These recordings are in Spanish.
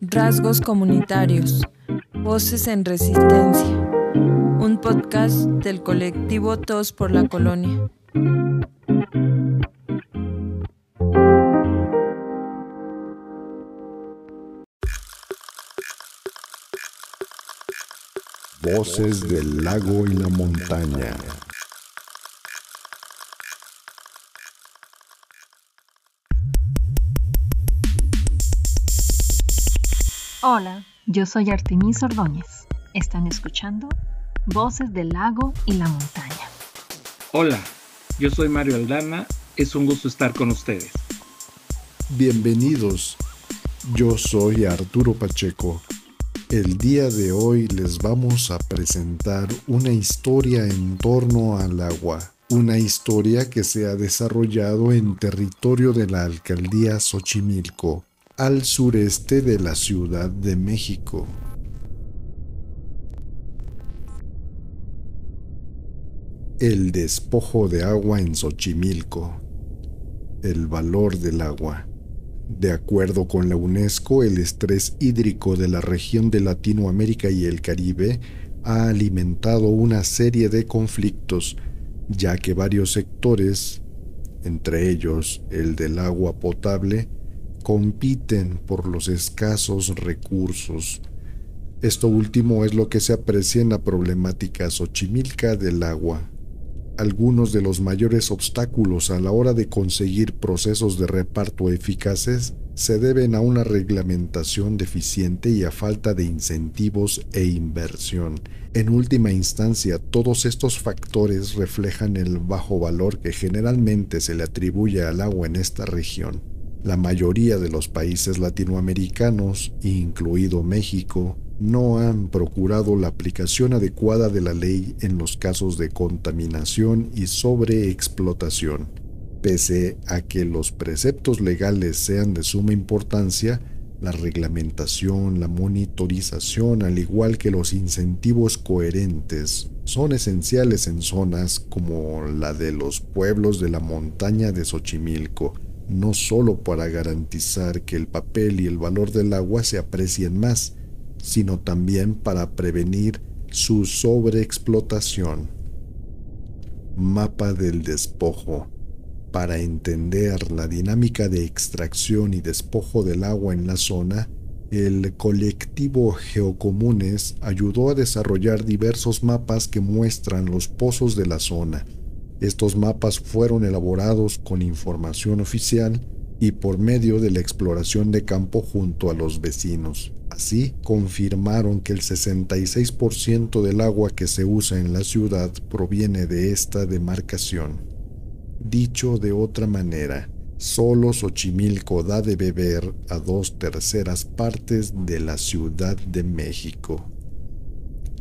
Rasgos comunitarios. Voces en resistencia. Un podcast del colectivo Todos por la Colonia. Voces del lago y la montaña. Hola, yo soy Artemis Ordóñez. Están escuchando Voces del Lago y la Montaña. Hola, yo soy Mario Aldana. Es un gusto estar con ustedes. Bienvenidos. Yo soy Arturo Pacheco. El día de hoy les vamos a presentar una historia en torno al agua. Una historia que se ha desarrollado en territorio de la alcaldía Xochimilco, al sureste de la Ciudad de México. El despojo de agua en Xochimilco. El valor del agua. De acuerdo con la UNESCO, el estrés hídrico de la región de Latinoamérica y el Caribe ha alimentado una serie de conflictos, ya que varios sectores, entre ellos el del agua potable, compiten por los escasos recursos. Esto último es lo que se aprecia en la problemática xochimilca del agua. Algunos de los mayores obstáculos a la hora de conseguir procesos de reparto eficaces se deben a una reglamentación deficiente y a falta de incentivos e inversión. En última instancia, todos estos factores reflejan el bajo valor que generalmente se le atribuye al agua en esta región. La mayoría de los países latinoamericanos, incluido México, no han procurado la aplicación adecuada de la ley en los casos de contaminación y sobreexplotación. Pese a que los preceptos legales sean de suma importancia, la reglamentación, la monitorización, al igual que los incentivos coherentes, son esenciales en zonas como la de los pueblos de la montaña de Xochimilco, no solo para garantizar que el papel y el valor del agua se aprecien más, sino también para prevenir su sobreexplotación. Mapa del despojo. Para entender la dinámica de extracción y despojo del agua en la zona, el colectivo Geocomunes ayudó a desarrollar diversos mapas que muestran los pozos de la zona, estos mapas fueron elaborados con información oficial y por medio de la exploración de campo junto a los vecinos. Así, confirmaron que el 66% del agua que se usa en la ciudad proviene de esta demarcación. Dicho de otra manera, solo Xochimilco da de beber a dos terceras partes de la Ciudad de México.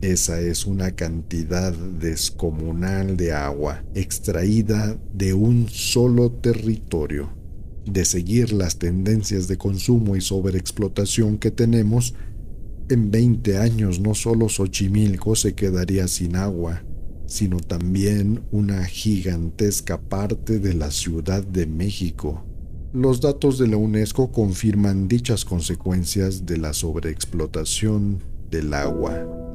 Esa es una cantidad descomunal de agua extraída de un solo territorio. De seguir las tendencias de consumo y sobreexplotación que tenemos, en 20 años no solo Xochimilco se quedaría sin agua, sino también una gigantesca parte de la Ciudad de México. Los datos de la UNESCO confirman dichas consecuencias de la sobreexplotación del agua.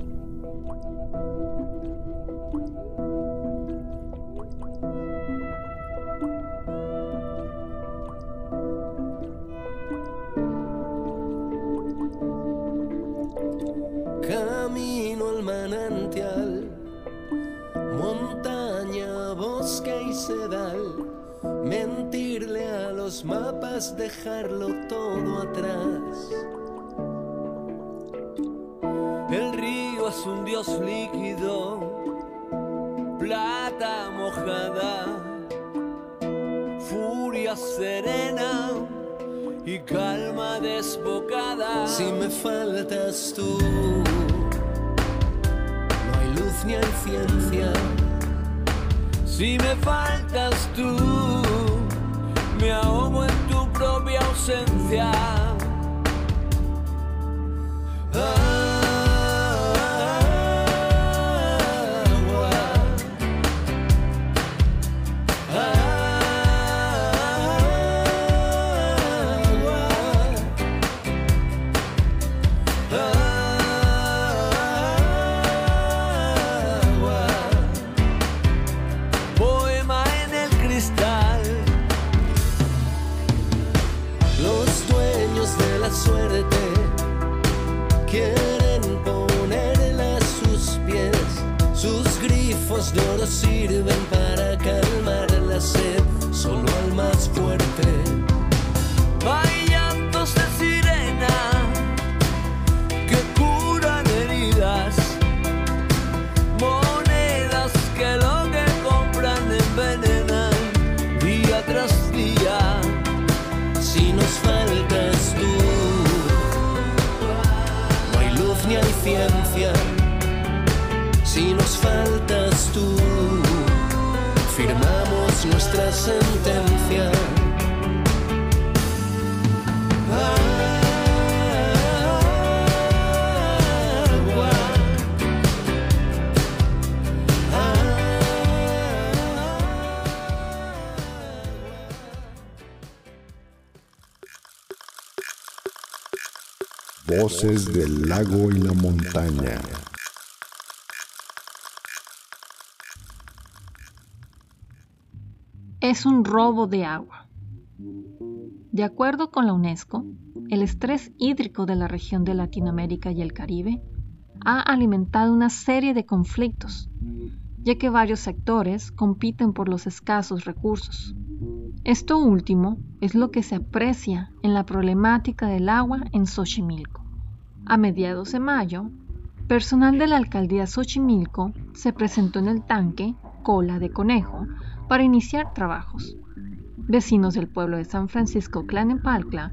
Dejarlo todo atrás. El río es un dios líquido, plata mojada, furia serena y calma desbocada. Si me faltas tú, no hay luz ni hay ciencia. Si me faltas tú, me ahogo en propia ausencia. Si nos faltas tú, firmamos nuestra sentencia. Voces del lago y la montaña. es un robo de agua. De acuerdo con la UNESCO, el estrés hídrico de la región de Latinoamérica y el Caribe ha alimentado una serie de conflictos, ya que varios sectores compiten por los escasos recursos. Esto último es lo que se aprecia en la problemática del agua en Xochimilco. A mediados de mayo, personal de la alcaldía Xochimilco se presentó en el tanque Cola de Conejo para iniciar trabajos. Vecinos del pueblo de San Francisco Tlalnepantla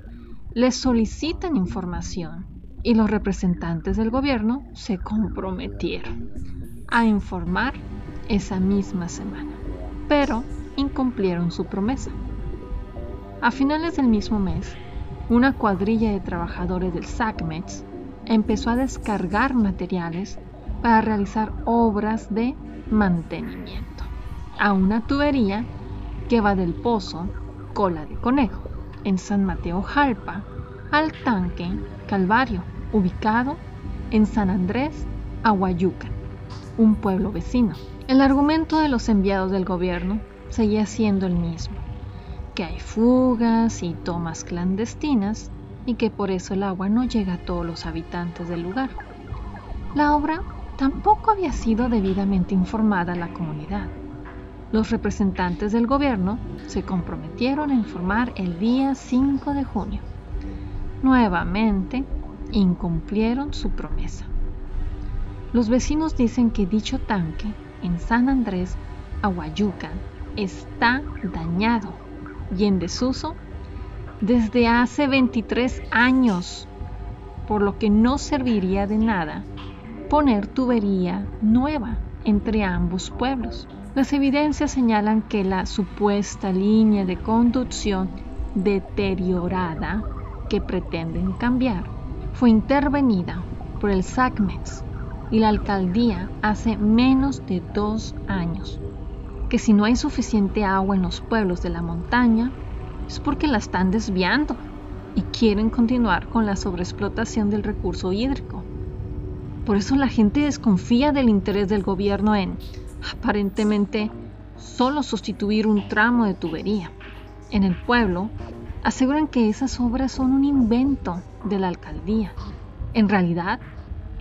les solicitan información y los representantes del gobierno se comprometieron a informar esa misma semana, pero incumplieron su promesa. A finales del mismo mes, una cuadrilla de trabajadores del SACMEX empezó a descargar materiales para realizar obras de mantenimiento a una tubería que va del pozo Cola de Conejo en San Mateo Jalpa al tanque Calvario, ubicado en San Andrés, Aguayuca, un pueblo vecino. El argumento de los enviados del gobierno seguía siendo el mismo, que hay fugas y tomas clandestinas y que por eso el agua no llega a todos los habitantes del lugar. La obra tampoco había sido debidamente informada a la comunidad. Los representantes del gobierno se comprometieron a informar el día 5 de junio. Nuevamente, incumplieron su promesa. Los vecinos dicen que dicho tanque en San Andrés, Aguayuca, está dañado y en desuso desde hace 23 años, por lo que no serviría de nada poner tubería nueva entre ambos pueblos. Las evidencias señalan que la supuesta línea de conducción deteriorada que pretenden cambiar fue intervenida por el SACMEX y la alcaldía hace menos de dos años. Que si no hay suficiente agua en los pueblos de la montaña, es porque la están desviando y quieren continuar con la sobreexplotación del recurso hídrico. Por eso la gente desconfía del interés del gobierno en, aparentemente, solo sustituir un tramo de tubería. En el pueblo, aseguran que esas obras son un invento de la alcaldía. En realidad,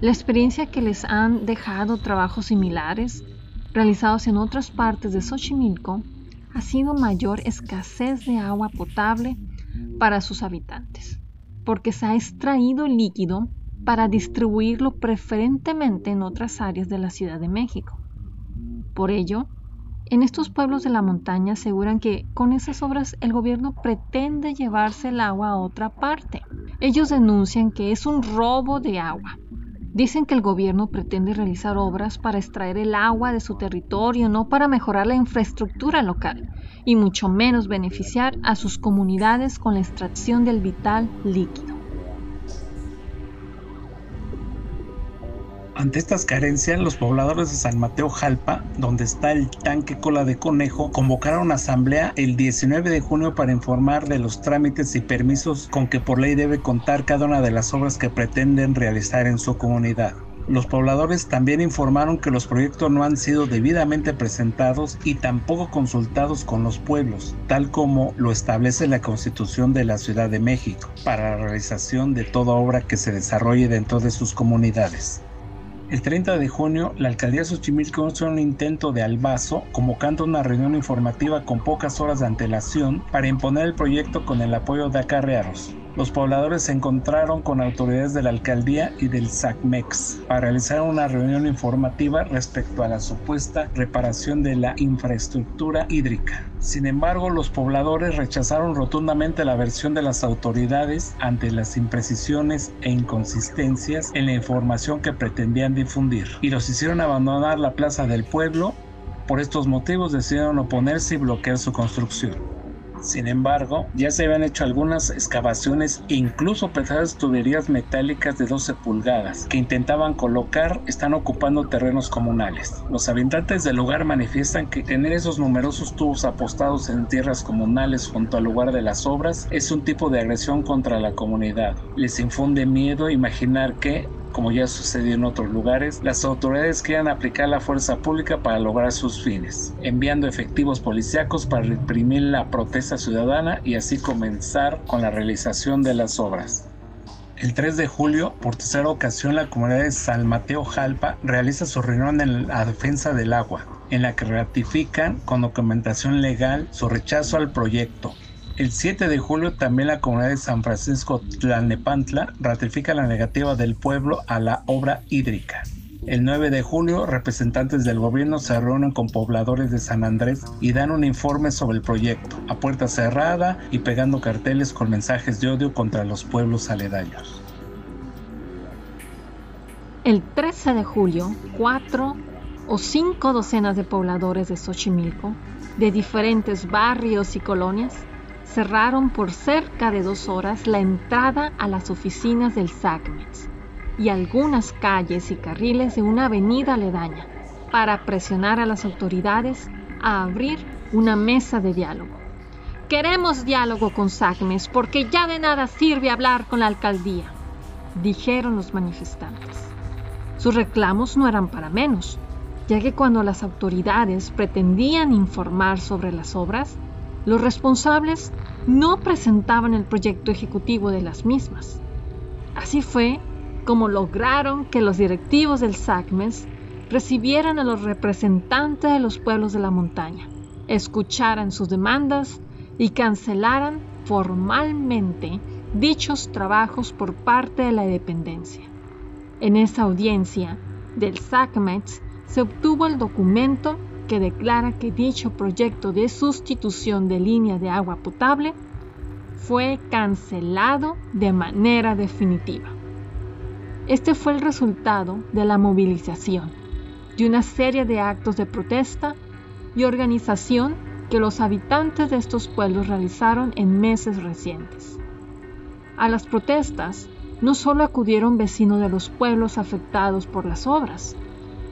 la experiencia que les han dejado trabajos similares realizados en otras partes de Xochimilco ha sido mayor escasez de agua potable para sus habitantes, porque se ha extraído líquido para distribuirlo preferentemente en otras áreas de la Ciudad de México. Por ello, en estos pueblos de la montaña aseguran que con esas obras el gobierno pretende llevarse el agua a otra parte. Ellos denuncian que es un robo de agua. Dicen que el gobierno pretende realizar obras para extraer el agua de su territorio, no para mejorar la infraestructura local, y mucho menos beneficiar a sus comunidades con la extracción del vital líquido. Ante estas carencias, los pobladores de San Mateo Jalpa, donde está el tanque cola de conejo, convocaron asamblea el 19 de junio para informar de los trámites y permisos con que por ley debe contar cada una de las obras que pretenden realizar en su comunidad. Los pobladores también informaron que los proyectos no han sido debidamente presentados y tampoco consultados con los pueblos, tal como lo establece la Constitución de la Ciudad de México, para la realización de toda obra que se desarrolle dentro de sus comunidades. El 30 de junio, la alcaldía de Xochimilco hizo un intento de albazo, convocando una reunión informativa con pocas horas de antelación para imponer el proyecto con el apoyo de acarreados. Los pobladores se encontraron con autoridades de la alcaldía y del SACMEX para realizar una reunión informativa respecto a la supuesta reparación de la infraestructura hídrica. Sin embargo, los pobladores rechazaron rotundamente la versión de las autoridades ante las imprecisiones e inconsistencias en la información que pretendían difundir y los hicieron abandonar la plaza del pueblo. Por estos motivos decidieron oponerse y bloquear su construcción. Sin embargo, ya se habían hecho algunas excavaciones e incluso pesadas tuberías metálicas de 12 pulgadas que intentaban colocar están ocupando terrenos comunales. Los habitantes del lugar manifiestan que tener esos numerosos tubos apostados en tierras comunales junto al lugar de las obras es un tipo de agresión contra la comunidad. Les infunde miedo imaginar que como ya sucedió en otros lugares, las autoridades quieran aplicar la fuerza pública para lograr sus fines, enviando efectivos policíacos para reprimir la protesta ciudadana y así comenzar con la realización de las obras. El 3 de julio, por tercera ocasión, la comunidad de San Mateo Jalpa realiza su reunión en la defensa del agua, en la que ratifican con documentación legal su rechazo al proyecto, el 7 de julio también la comunidad de San Francisco Tlalnepantla ratifica la negativa del pueblo a la obra hídrica. El 9 de julio, representantes del gobierno se reúnen con pobladores de San Andrés y dan un informe sobre el proyecto, a puerta cerrada y pegando carteles con mensajes de odio contra los pueblos aledaños. El 13 de julio, cuatro o cinco docenas de pobladores de Xochimilco, de diferentes barrios y colonias, cerraron por cerca de dos horas la entrada a las oficinas del SACMEX y algunas calles y carriles de una avenida aledaña para presionar a las autoridades a abrir una mesa de diálogo. Queremos diálogo con SACMEX porque ya de nada sirve hablar con la alcaldía, dijeron los manifestantes. Sus reclamos no eran para menos, ya que cuando las autoridades pretendían informar sobre las obras, los responsables no presentaban el proyecto ejecutivo de las mismas. Así fue como lograron que los directivos del SACMES recibieran a los representantes de los pueblos de la montaña, escucharan sus demandas y cancelaran formalmente dichos trabajos por parte de la dependencia. En esa audiencia del SACMES se obtuvo el documento declara que dicho proyecto de sustitución de línea de agua potable fue cancelado de manera definitiva. Este fue el resultado de la movilización, de una serie de actos de protesta y organización que los habitantes de estos pueblos realizaron en meses recientes. A las protestas no solo acudieron vecinos de los pueblos afectados por las obras,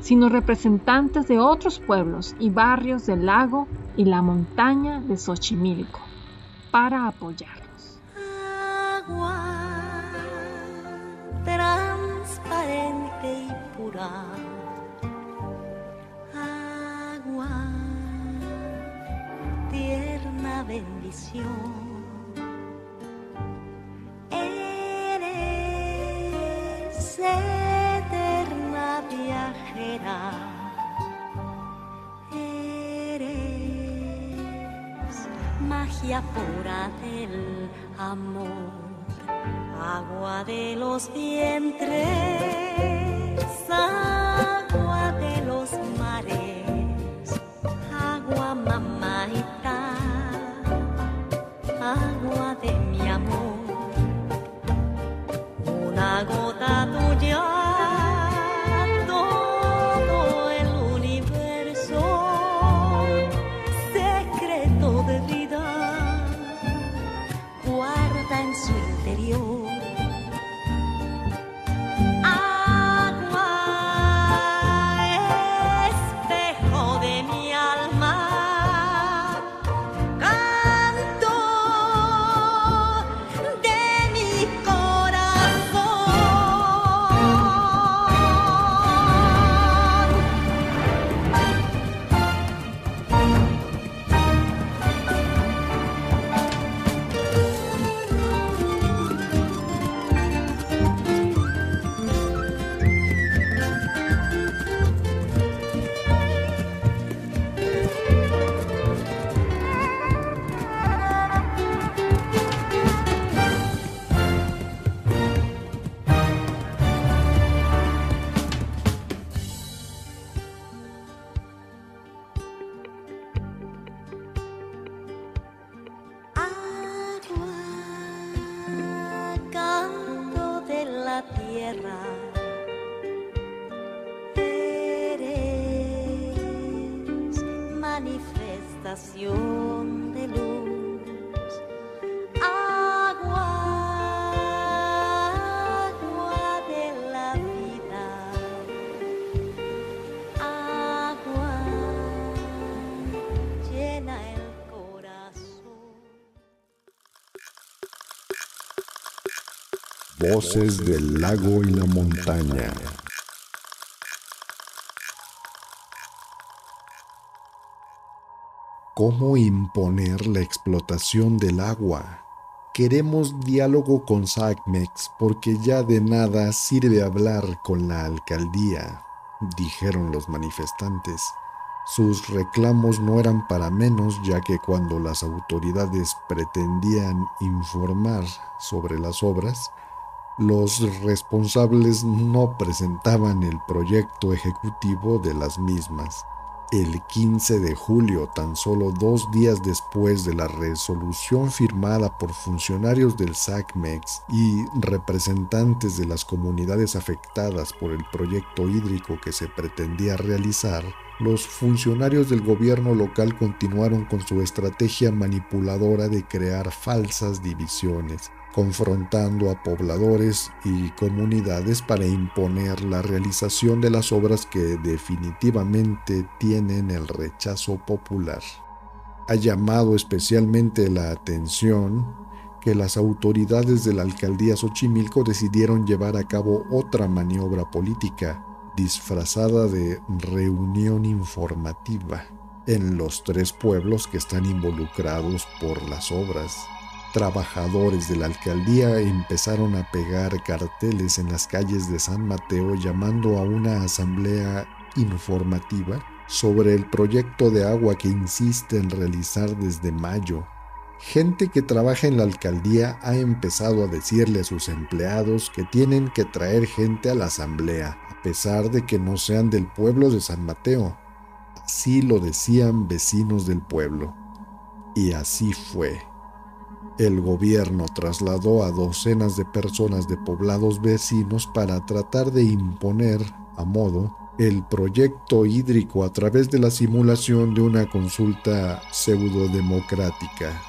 sino representantes de otros pueblos y barrios del lago y la montaña de Xochimilco para apoyarlos. Agua transparente y pura. Agua, tierna bendición. Eres eterna viajera. Eres magia pura del amor, agua de los vientres, Voces del lago y la montaña. ¿Cómo imponer la explotación del agua? Queremos diálogo con SACMEX porque ya de nada sirve hablar con la alcaldía, dijeron los manifestantes. Sus reclamos no eran para menos ya que cuando las autoridades pretendían informar sobre las obras, los responsables no presentaban el proyecto ejecutivo de las mismas. El 15 de julio, tan solo dos días después de la resolución firmada por funcionarios del SACMEX y representantes de las comunidades afectadas por el proyecto hídrico que se pretendía realizar, los funcionarios del gobierno local continuaron con su estrategia manipuladora de crear falsas divisiones, confrontando a pobladores y comunidades para imponer la realización de las obras que definitivamente tienen el rechazo popular. Ha llamado especialmente la atención que las autoridades de la alcaldía Xochimilco decidieron llevar a cabo otra maniobra política disfrazada de reunión informativa en los tres pueblos que están involucrados por las obras trabajadores de la alcaldía empezaron a pegar carteles en las calles de San Mateo llamando a una asamblea informativa sobre el proyecto de agua que insiste en realizar desde mayo. Gente que trabaja en la alcaldía ha empezado a decirle a sus empleados que tienen que traer gente a la asamblea, a pesar de que no sean del pueblo de San Mateo. Así lo decían vecinos del pueblo. Y así fue. El gobierno trasladó a docenas de personas de poblados vecinos para tratar de imponer, a modo, el proyecto hídrico a través de la simulación de una consulta pseudodemocrática.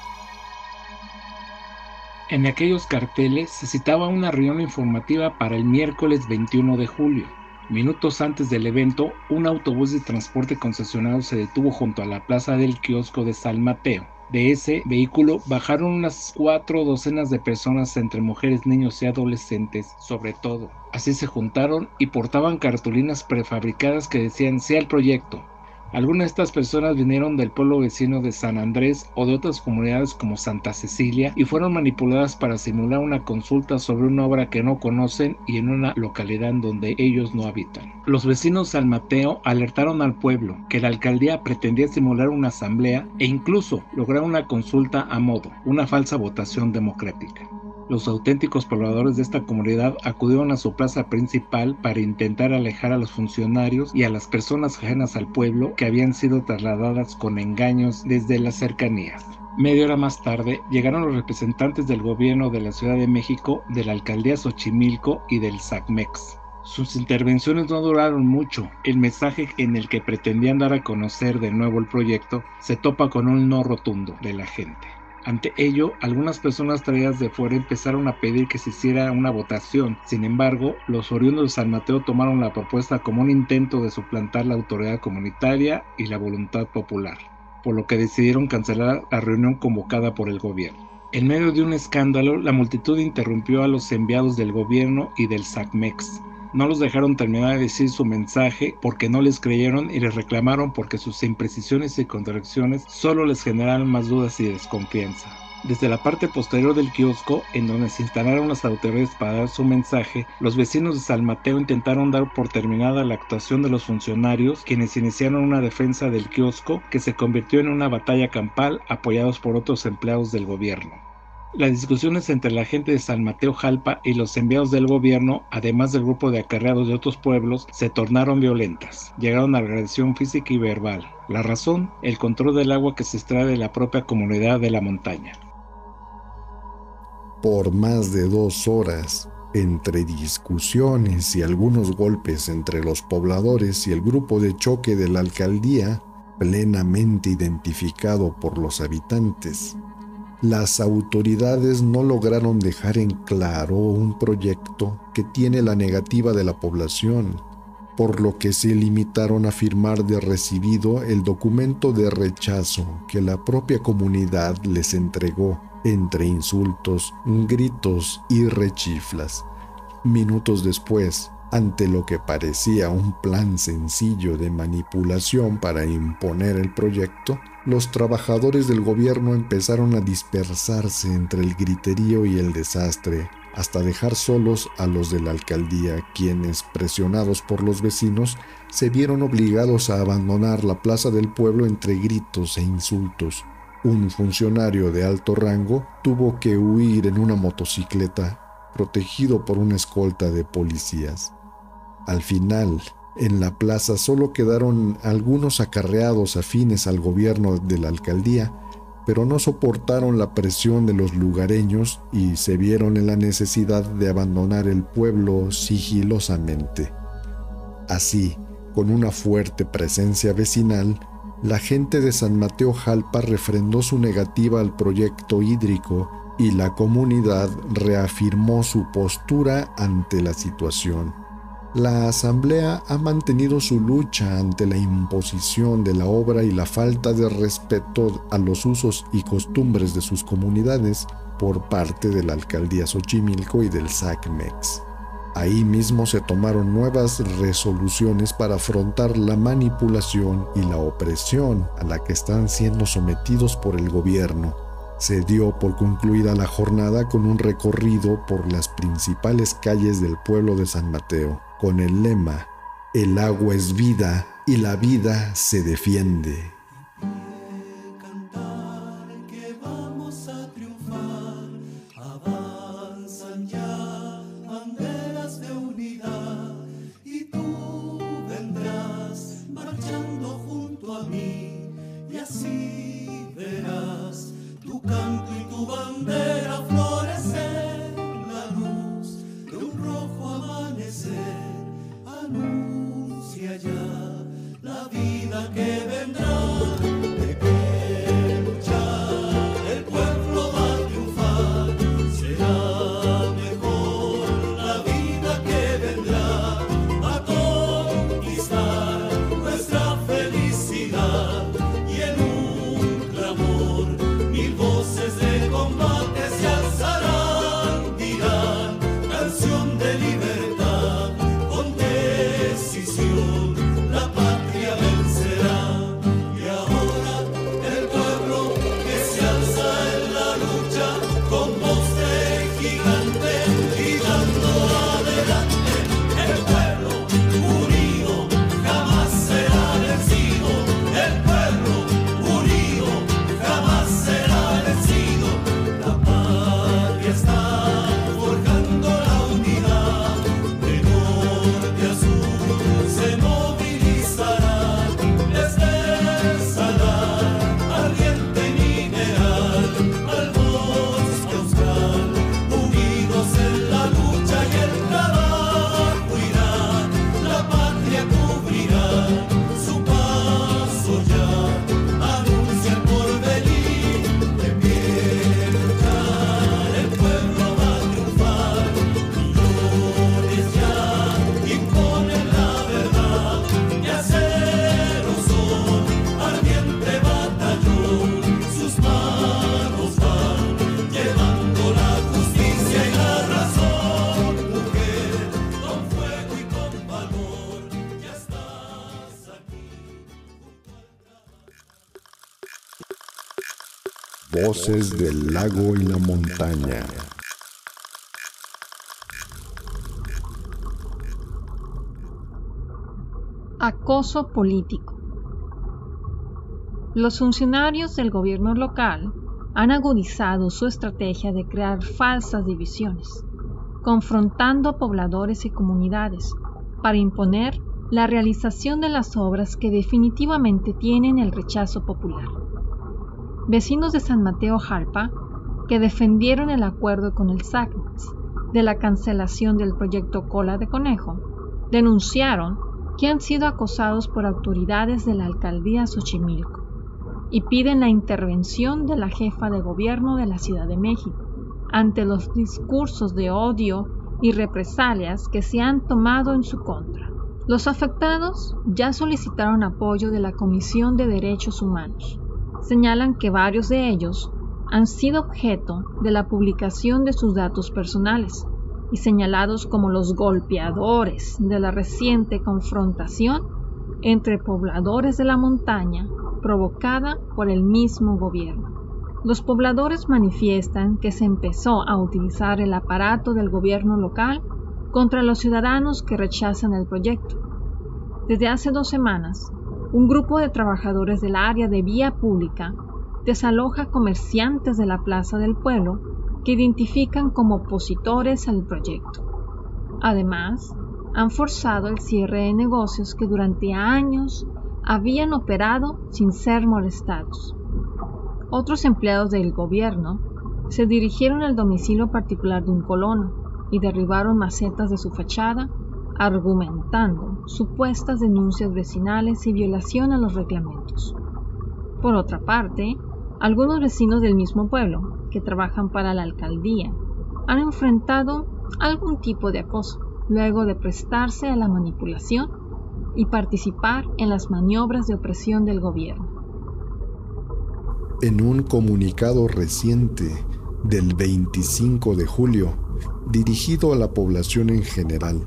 En aquellos carteles se citaba una reunión informativa para el miércoles 21 de julio. Minutos antes del evento, un autobús de transporte concesionado se detuvo junto a la plaza del kiosco de San Mateo. De ese vehículo bajaron unas cuatro docenas de personas entre mujeres, niños y adolescentes, sobre todo. Así se juntaron y portaban cartulinas prefabricadas que decían sea el proyecto, algunas de estas personas vinieron del pueblo vecino de San Andrés o de otras comunidades como Santa Cecilia y fueron manipuladas para simular una consulta sobre una obra que no conocen y en una localidad donde ellos no habitan. Los vecinos de San Mateo alertaron al pueblo que la alcaldía pretendía simular una asamblea e incluso lograr una consulta a modo, una falsa votación democrática. Los auténticos pobladores de esta comunidad acudieron a su plaza principal para intentar alejar a los funcionarios y a las personas ajenas al pueblo que habían sido trasladadas con engaños desde las cercanías. Media hora más tarde llegaron los representantes del gobierno de la Ciudad de México, de la alcaldía Xochimilco y del SACMEX. Sus intervenciones no duraron mucho. El mensaje en el que pretendían dar a conocer de nuevo el proyecto se topa con un no rotundo de la gente. Ante ello, algunas personas traídas de fuera empezaron a pedir que se hiciera una votación. Sin embargo, los oriundos de San Mateo tomaron la propuesta como un intento de suplantar la autoridad comunitaria y la voluntad popular, por lo que decidieron cancelar la reunión convocada por el gobierno. En medio de un escándalo, la multitud interrumpió a los enviados del gobierno y del SACMEX, no los dejaron terminar de decir su mensaje porque no les creyeron y les reclamaron porque sus imprecisiones y contradicciones solo les generaron más dudas y desconfianza. Desde la parte posterior del kiosco, en donde se instalaron las autoridades para dar su mensaje, los vecinos de San Mateo intentaron dar por terminada la actuación de los funcionarios, quienes iniciaron una defensa del kiosco que se convirtió en una batalla campal apoyados por otros empleados del gobierno. Las discusiones entre la gente de San Mateo Jalpa y los enviados del gobierno, además del grupo de acarreados de otros pueblos, se tornaron violentas. Llegaron a agresión física y verbal. La razón, el control del agua que se extrae de la propia comunidad de la montaña. Por más de dos horas, Entre discusiones y algunos golpes entre los pobladores y el grupo de choque de la alcaldía, plenamente identificado por los habitantes, las autoridades no lograron dejar en claro un proyecto que tiene la negativa de la población, por lo que se limitaron a firmar de recibido el documento de rechazo que la propia comunidad les entregó entre insultos, gritos y rechiflas. Minutos después, ante lo que parecía un plan sencillo de manipulación para imponer el proyecto, los trabajadores del gobierno empezaron a dispersarse entre el griterío y el desastre, hasta dejar solos a los de la alcaldía, quienes, presionados por los vecinos, se vieron obligados a abandonar la plaza del pueblo entre gritos e insultos. Un funcionario de alto rango tuvo que huir en una motocicleta, protegido por una escolta de policías. Al final, en la plaza solo quedaron algunos acarreados afines al gobierno de la alcaldía, pero no soportaron la presión de los lugareños y se vieron en la necesidad de abandonar el pueblo sigilosamente. Así, con una fuerte presencia vecinal, la gente de San Mateo Jalpa refrendó su negativa al proyecto hídrico y la comunidad reafirmó su postura ante la situación. La Asamblea ha mantenido su lucha ante la imposición de la obra y la falta de respeto a los usos y costumbres de sus comunidades por parte de la Alcaldía Xochimilco y del SACMEX. Ahí mismo se tomaron nuevas resoluciones para afrontar la manipulación y la opresión a la que están siendo sometidos por el gobierno. Se dio por concluida la jornada con un recorrido por las principales calles del pueblo de San Mateo con el lema, el agua es vida y la vida se defiende. Del lago y la montaña. Acoso político. Los funcionarios del gobierno local han agudizado su estrategia de crear falsas divisiones, confrontando pobladores y comunidades para imponer la realización de las obras que definitivamente tienen el rechazo popular. Vecinos de San Mateo Jalpa, que defendieron el acuerdo con el SACMEX de la cancelación del proyecto Cola de Conejo, denunciaron que han sido acosados por autoridades de la alcaldía Xochimilco y piden la intervención de la jefa de gobierno de la Ciudad de México ante los discursos de odio y represalias que se han tomado en su contra. Los afectados ya solicitaron apoyo de la Comisión de Derechos Humanos. Señalan que varios de ellos han sido objeto de la publicación de sus datos personales y señalados como los golpeadores de la reciente confrontación entre pobladores de la montaña provocada por el mismo gobierno. Los pobladores manifiestan que se empezó a utilizar el aparato del gobierno local contra los ciudadanos que rechazan el proyecto. Desde hace dos semanas, un grupo de trabajadores del área de vía pública desaloja comerciantes de la Plaza del Pueblo que identifican como opositores al proyecto. Además, han forzado el cierre de negocios que durante años habían operado sin ser molestados. Otros empleados del gobierno se dirigieron al domicilio particular de un colono y derribaron macetas de su fachada argumentando supuestas denuncias vecinales y violación a los reglamentos. Por otra parte, algunos vecinos del mismo pueblo, que trabajan para la alcaldía, han enfrentado algún tipo de acoso luego de prestarse a la manipulación y participar en las maniobras de opresión del gobierno. En un comunicado reciente del 25 de julio, dirigido a la población en general,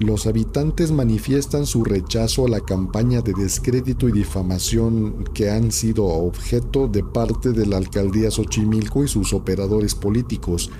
los habitantes manifiestan su rechazo a la campaña de descrédito y difamación que han sido objeto de parte de la alcaldía Xochimilco y sus operadores políticos,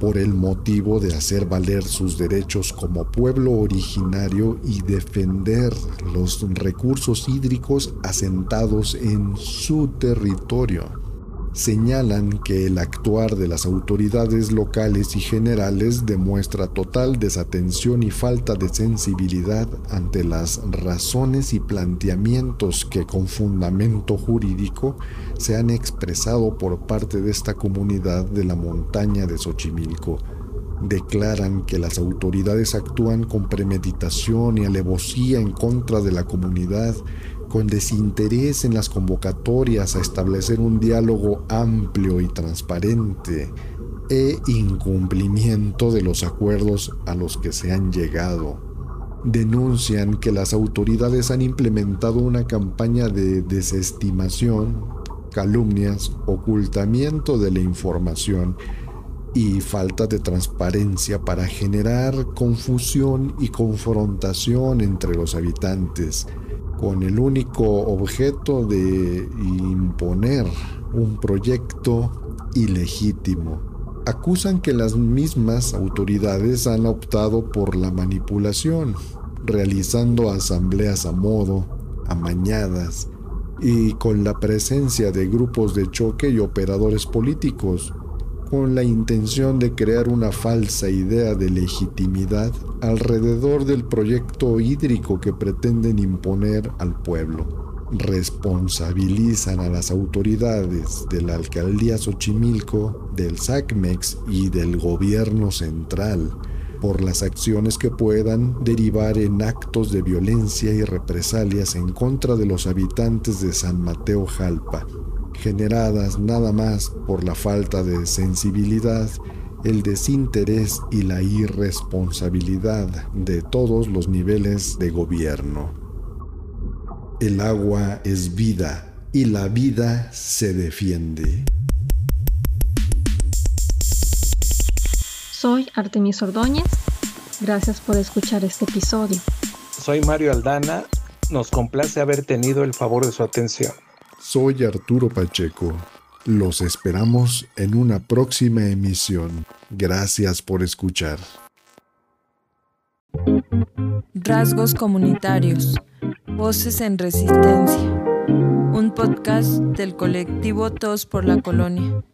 por el motivo de hacer valer sus derechos como pueblo originario y defender los recursos hídricos asentados en su territorio señalan que el actuar de las autoridades locales y generales demuestra total desatención y falta de sensibilidad ante las razones y planteamientos que con fundamento jurídico se han expresado por parte de esta comunidad de la montaña de Xochimilco. Declaran que las autoridades actúan con premeditación y alevosía en contra de la comunidad con desinterés en las convocatorias a establecer un diálogo amplio y transparente e incumplimiento de los acuerdos a los que se han llegado. Denuncian que las autoridades han implementado una campaña de desestimación, calumnias, ocultamiento de la información y falta de transparencia para generar confusión y confrontación entre los habitantes con el único objeto de imponer un proyecto ilegítimo. Acusan que las mismas autoridades han optado por la manipulación, realizando asambleas a modo, amañadas y con la presencia de grupos de choque y operadores políticos con la intención de crear una falsa idea de legitimidad alrededor del proyecto hídrico que pretenden imponer al pueblo. Responsabilizan a las autoridades de la alcaldía Xochimilco, del SACMEX y del gobierno central por las acciones que puedan derivar en actos de violencia y represalias en contra de los habitantes de San Mateo Jalpa, generadas nada más por la falta de sensibilidad, el desinterés y la irresponsabilidad de todos los niveles de gobierno. El agua es vida y la vida se defiende. Soy Artemis Ordóñez. Gracias por escuchar este episodio. Soy Mario Aldana. Nos complace haber tenido el favor de su atención. Soy Arturo Pacheco. Los esperamos en una próxima emisión. Gracias por escuchar. Rasgos comunitarios. Voces en resistencia. Un podcast del colectivo Todos por la Colonia.